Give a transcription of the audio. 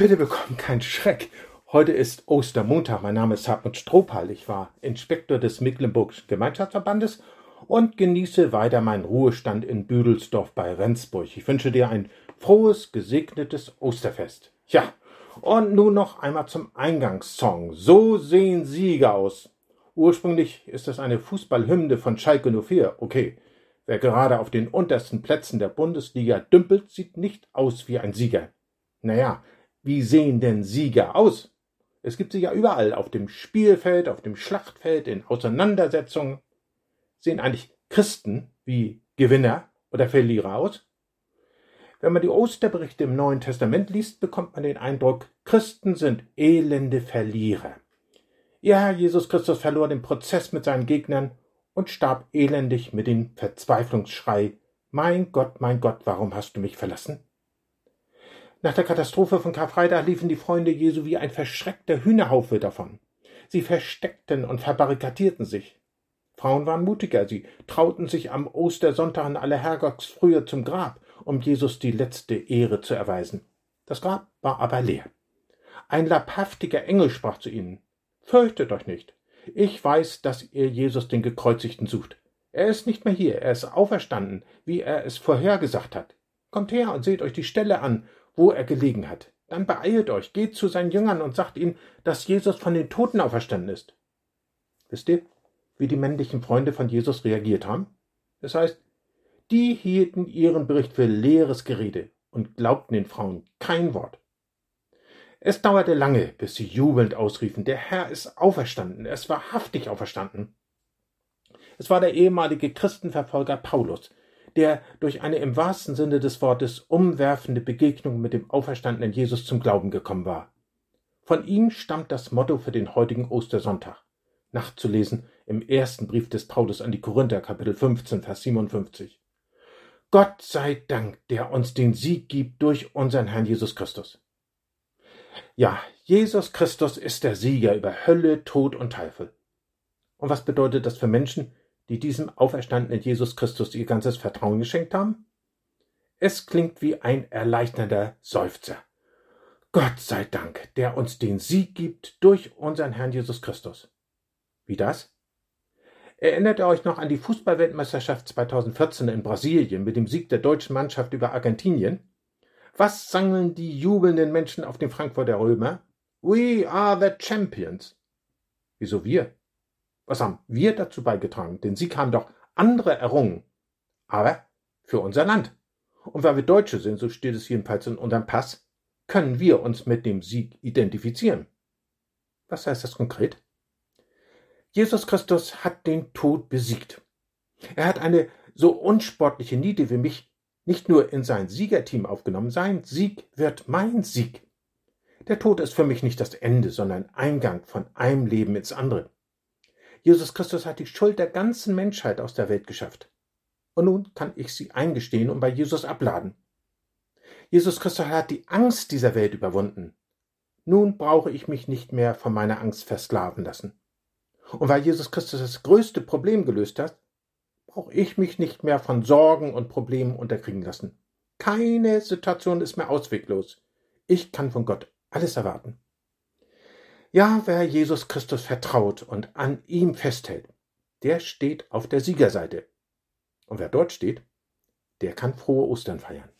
Bitte bekommt keinen Schreck. Heute ist Ostermontag. Mein Name ist Hartmut Strohpal. Ich war Inspektor des Mecklenburgischen Gemeinschaftsverbandes und genieße weiter meinen Ruhestand in Büdelsdorf bei Rendsburg. Ich wünsche dir ein frohes, gesegnetes Osterfest. Ja, und nun noch einmal zum Eingangssong. So sehen Sieger aus. Ursprünglich ist es eine Fußballhymne von Schalke 04. Okay, wer gerade auf den untersten Plätzen der Bundesliga dümpelt, sieht nicht aus wie ein Sieger. Naja, wie sehen denn Sieger aus? Es gibt sie ja überall, auf dem Spielfeld, auf dem Schlachtfeld, in Auseinandersetzungen. Sehen eigentlich Christen wie Gewinner oder Verlierer aus? Wenn man die Osterberichte im Neuen Testament liest, bekommt man den Eindruck, Christen sind elende Verlierer. Herr Jesus Christus verlor den Prozess mit seinen Gegnern und starb elendig mit dem Verzweiflungsschrei Mein Gott, mein Gott, warum hast du mich verlassen? Nach der Katastrophe von Karfreitag liefen die Freunde Jesu wie ein verschreckter Hühnerhaufe davon. Sie versteckten und verbarrikadierten sich. Frauen waren mutiger, sie trauten sich am Ostersonntag in aller Herrgottsfrühe zum Grab, um Jesus die letzte Ehre zu erweisen. Das Grab war aber leer. Ein leibhaftiger Engel sprach zu ihnen Fürchtet euch nicht. Ich weiß, dass ihr Jesus den Gekreuzigten sucht. Er ist nicht mehr hier, er ist auferstanden, wie er es vorhergesagt hat. Kommt her und seht euch die Stelle an, wo er gelegen hat. Dann beeilt euch, geht zu seinen Jüngern und sagt ihnen, dass Jesus von den Toten auferstanden ist. Wisst ihr, wie die männlichen Freunde von Jesus reagiert haben? Das heißt, die hielten ihren Bericht für leeres Gerede und glaubten den Frauen kein Wort. Es dauerte lange, bis sie jubelnd ausriefen, der Herr ist auferstanden, er ist wahrhaftig auferstanden. Es war der ehemalige Christenverfolger Paulus, der durch eine im wahrsten Sinne des Wortes umwerfende Begegnung mit dem auferstandenen Jesus zum Glauben gekommen war. Von ihm stammt das Motto für den heutigen Ostersonntag, nachzulesen im ersten Brief des Paulus an die Korinther, Kapitel 15, Vers 57. Gott sei Dank, der uns den Sieg gibt durch unseren Herrn Jesus Christus. Ja, Jesus Christus ist der Sieger über Hölle, Tod und Teufel. Und was bedeutet das für Menschen, die diesem auferstandenen Jesus Christus ihr ganzes Vertrauen geschenkt haben? Es klingt wie ein erleichternder Seufzer. Gott sei Dank, der uns den Sieg gibt durch unseren Herrn Jesus Christus. Wie das? Erinnert ihr euch noch an die Fußballweltmeisterschaft 2014 in Brasilien mit dem Sieg der deutschen Mannschaft über Argentinien? Was sangen die jubelnden Menschen auf dem Frankfurter Römer? We are the champions. Wieso wir? Was haben wir dazu beigetragen? Den Sieg haben doch andere errungen. Aber für unser Land. Und weil wir Deutsche sind, so steht es jedenfalls in unserem Pass, können wir uns mit dem Sieg identifizieren. Was heißt das konkret? Jesus Christus hat den Tod besiegt. Er hat eine so unsportliche Niete wie mich nicht nur in sein Siegerteam aufgenommen. Sein Sieg wird mein Sieg. Der Tod ist für mich nicht das Ende, sondern Eingang von einem Leben ins andere. Jesus Christus hat die Schuld der ganzen Menschheit aus der Welt geschafft. Und nun kann ich sie eingestehen und bei Jesus abladen. Jesus Christus hat die Angst dieser Welt überwunden. Nun brauche ich mich nicht mehr von meiner Angst versklaven lassen. Und weil Jesus Christus das größte Problem gelöst hat, brauche ich mich nicht mehr von Sorgen und Problemen unterkriegen lassen. Keine Situation ist mehr ausweglos. Ich kann von Gott alles erwarten. Ja, wer Jesus Christus vertraut und an ihm festhält, der steht auf der Siegerseite. Und wer dort steht, der kann frohe Ostern feiern.